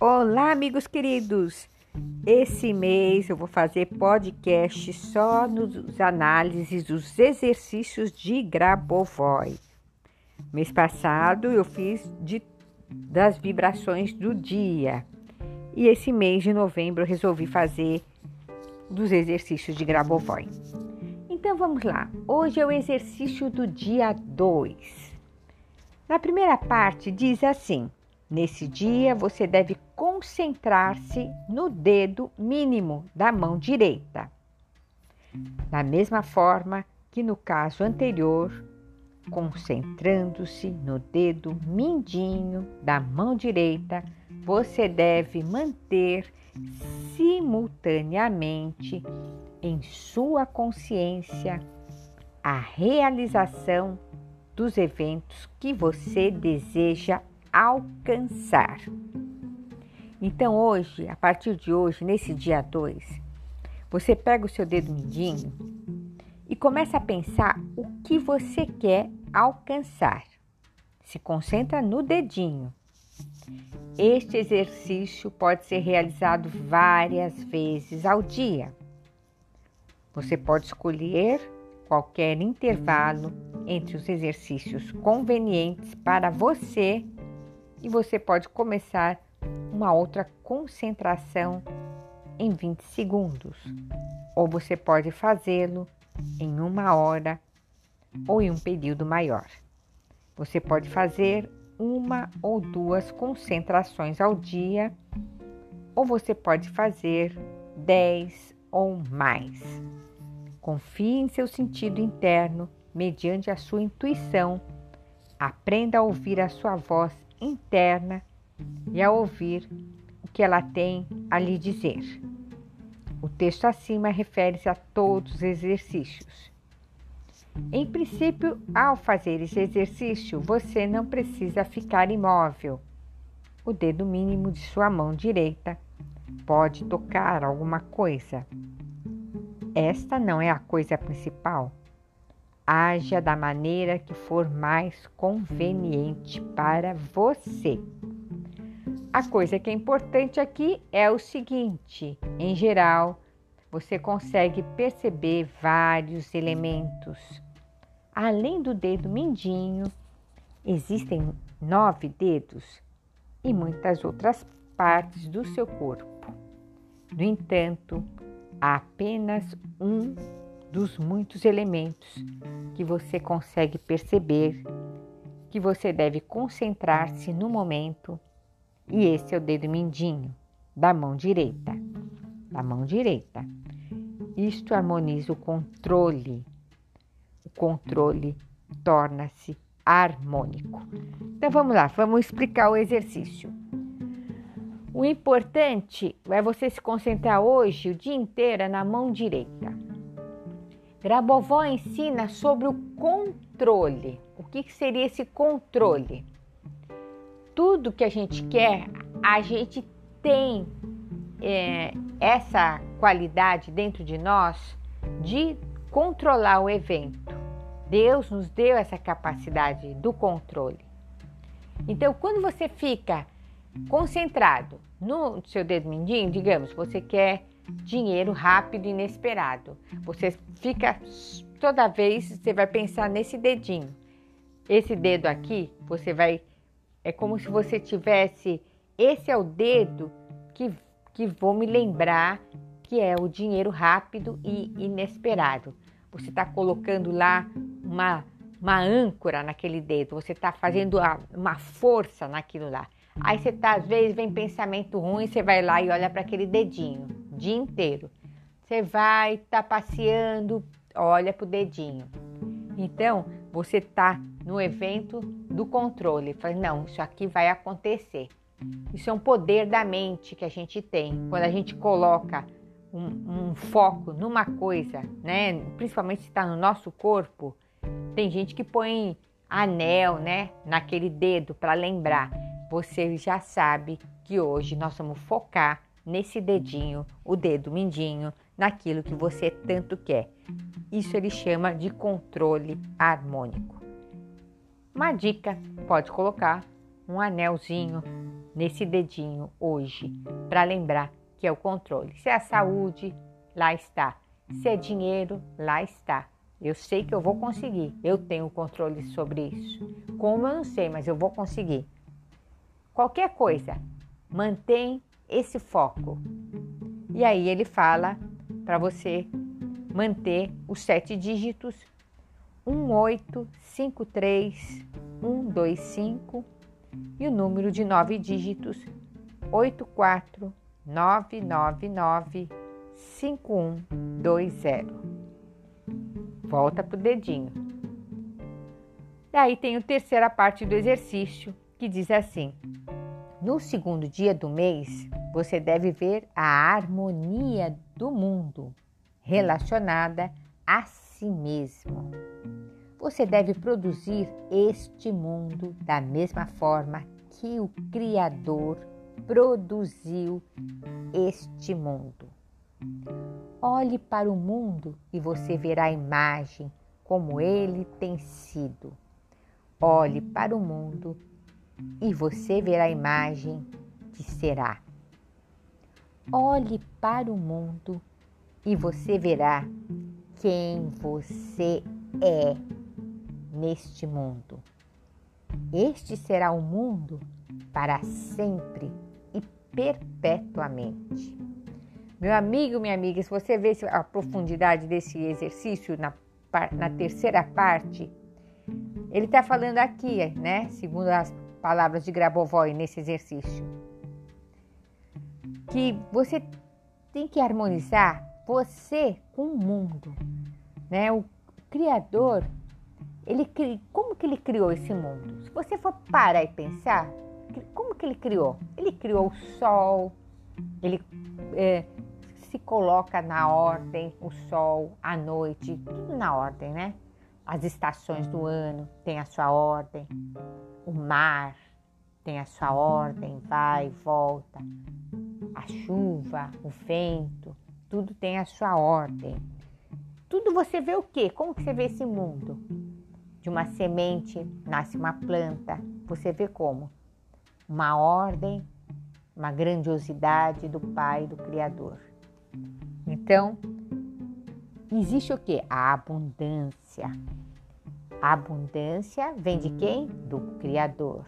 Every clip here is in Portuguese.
Olá, amigos queridos! Esse mês eu vou fazer podcast só nos análises dos exercícios de Grabovoi. Mês passado eu fiz de, das vibrações do dia e esse mês de novembro eu resolvi fazer dos exercícios de Grabovoi. Então vamos lá, hoje é o exercício do dia 2. Na primeira parte diz assim: Nesse dia, você deve concentrar-se no dedo mínimo da mão direita. Da mesma forma que no caso anterior, concentrando-se no dedo mindinho da mão direita, você deve manter simultaneamente em sua consciência a realização dos eventos que você deseja alcançar. Então, hoje, a partir de hoje, nesse dia 2, você pega o seu dedo mindinho e começa a pensar o que você quer alcançar. Se concentra no dedinho. Este exercício pode ser realizado várias vezes ao dia. Você pode escolher qualquer intervalo entre os exercícios convenientes para você e você pode começar uma outra concentração em 20 segundos, ou você pode fazê-lo em uma hora ou em um período maior. Você pode fazer uma ou duas concentrações ao dia, ou você pode fazer 10 ou mais. Confie em seu sentido interno mediante a sua intuição. Aprenda a ouvir a sua voz interna e a ouvir o que ela tem a lhe dizer. O texto acima refere-se a todos os exercícios. Em princípio, ao fazer esse exercício, você não precisa ficar imóvel. O dedo mínimo de sua mão direita pode tocar alguma coisa. Esta não é a coisa principal. Haja da maneira que for mais conveniente para você. A coisa que é importante aqui é o seguinte: em geral, você consegue perceber vários elementos. Além do dedo mindinho, existem nove dedos e muitas outras partes do seu corpo. No entanto, há apenas um dos muitos elementos que você consegue perceber que você deve concentrar-se no momento, e esse é o dedo mindinho da mão direita. Da mão direita. Isto harmoniza o controle. O controle torna-se harmônico. Então vamos lá, vamos explicar o exercício. O importante é você se concentrar hoje o dia inteiro na mão direita. Grabovó ensina sobre o controle. O que seria esse controle? Tudo que a gente quer, a gente tem é, essa qualidade dentro de nós de controlar o evento. Deus nos deu essa capacidade do controle. Então, quando você fica concentrado no seu dedo mindinho, digamos, você quer dinheiro rápido e inesperado. Você fica toda vez você vai pensar nesse dedinho. Esse dedo aqui, você vai é como se você tivesse esse é o dedo que que vou me lembrar que é o dinheiro rápido e inesperado. Você está colocando lá uma, uma âncora naquele dedo, você está fazendo uma força naquilo lá. Aí você tá, às vezes vem pensamento ruim, você vai lá e olha para aquele dedinho dia inteiro. Você vai, tá passeando, olha pro dedinho. Então, você tá no evento do controle. Fala, não, isso aqui vai acontecer. Isso é um poder da mente que a gente tem. Quando a gente coloca um, um foco numa coisa, né? Principalmente se está no nosso corpo, tem gente que põe anel, né? Naquele dedo para lembrar você já sabe que hoje nós vamos focar nesse dedinho, o dedo mindinho, naquilo que você tanto quer. Isso ele chama de controle harmônico. Uma dica: pode colocar um anelzinho nesse dedinho hoje para lembrar que é o controle. Se é a saúde, lá está. Se é dinheiro, lá está. Eu sei que eu vou conseguir. Eu tenho controle sobre isso. Como eu não sei, mas eu vou conseguir. Qualquer coisa, mantém esse foco. E aí ele fala para você manter os sete dígitos 1853 125 e o número de nove dígitos 84999 5120. Volta pro dedinho. Daí tem a terceira parte do exercício que diz assim: No segundo dia do mês, você deve ver a harmonia do mundo relacionada a si mesmo. Você deve produzir este mundo da mesma forma que o Criador produziu este mundo. Olhe para o mundo e você verá a imagem como ele tem sido. Olhe para o mundo e você verá a imagem que será. Olhe para o mundo e você verá quem você é neste mundo. Este será o mundo para sempre e perpetuamente. Meu amigo, minha amiga, se você vê a profundidade desse exercício na, na terceira parte, ele está falando aqui, né? Segundo as palavras de Grabovoi nesse exercício, que você tem que harmonizar você com o mundo, né? O Criador ele como que ele criou esse mundo? Se você for parar e pensar, como que ele criou? Ele criou o sol, ele é, se coloca na ordem, o sol, a noite, tudo na ordem, né? As estações do ano têm a sua ordem, o mar tem a sua ordem, vai e volta, a chuva, o vento, tudo tem a sua ordem. Tudo você vê o quê? Como que você vê esse mundo? De uma semente nasce uma planta. Você vê como? Uma ordem, uma grandiosidade do Pai, do Criador. Então, existe o que? A abundância. A abundância vem de quem? Do Criador.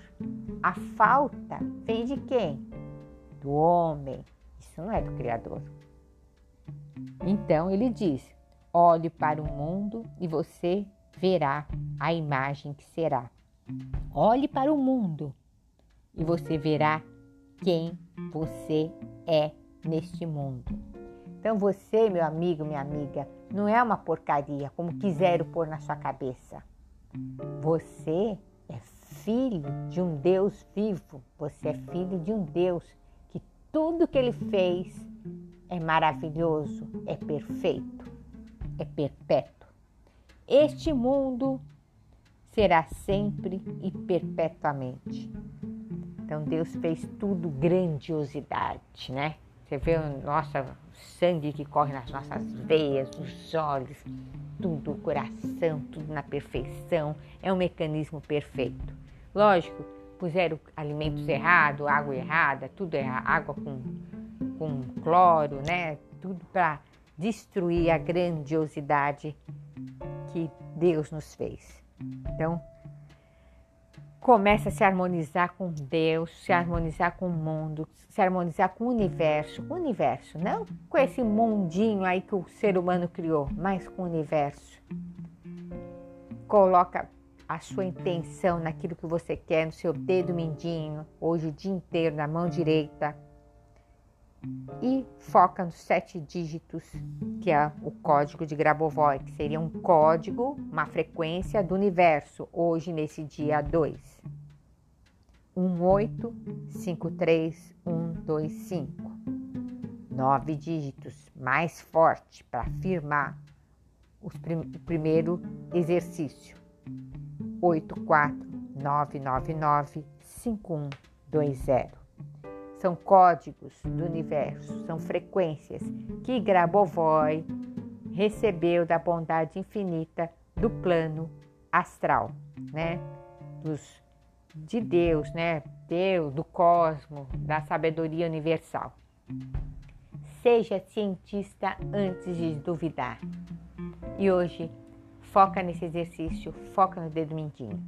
A falta vem de quem? Do homem. Isso não é do Criador. Então ele diz: olhe para o mundo e você verá a imagem que será. Olhe para o mundo e você verá quem você é neste mundo. Então você, meu amigo, minha amiga, não é uma porcaria como quiseram pôr na sua cabeça. Você é filho de um Deus vivo. Você é filho de um Deus que tudo que ele fez é maravilhoso, é perfeito, é perpétuo. Este mundo será sempre e perpetuamente. Então Deus fez tudo grandiosidade, né? Você vê o nosso sangue que corre nas nossas veias, os olhos, tudo, o coração, tudo na perfeição. É um mecanismo perfeito. Lógico, puseram alimentos errados, água errada, tudo errado, água com, com cloro, né? Tudo para destruir a grandiosidade que Deus nos fez. Então, começa a se harmonizar com Deus, se harmonizar com o mundo, se harmonizar com o universo, com o universo, não com esse mundinho aí que o ser humano criou, mas com o universo. Coloca a sua intenção naquilo que você quer, no seu dedo mindinho, hoje o dia inteiro na mão direita e foca nos sete dígitos, que é o código de Grabovoi, que seria um código, uma frequência do universo, hoje nesse dia 2. 1853125. Nove dígitos, mais forte para afirmar prim o primeiro exercício. 84999 5120 são códigos do universo, são frequências que Grabovoi recebeu da bondade infinita do plano astral, né? Dos de Deus, né? Deus, do cosmos, da sabedoria universal. Seja cientista antes de duvidar. E hoje, foca nesse exercício, foca no dedo mindinho.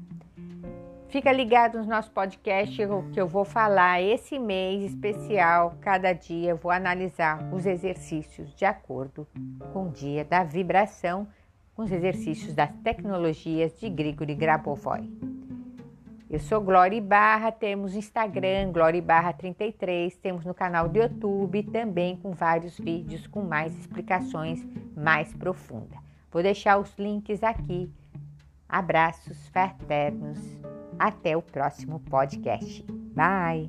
Fica ligado nos nossos podcasts que eu vou falar esse mês especial. Cada dia eu vou analisar os exercícios de acordo com o dia da vibração, com os exercícios das tecnologias de Grigori Grabovoi. Eu sou Glória Barra, temos Instagram, Glória Barra 33, temos no canal do YouTube também com vários vídeos com mais explicações mais profundas. Vou deixar os links aqui. Abraços fraternos. Até o próximo podcast. Bye!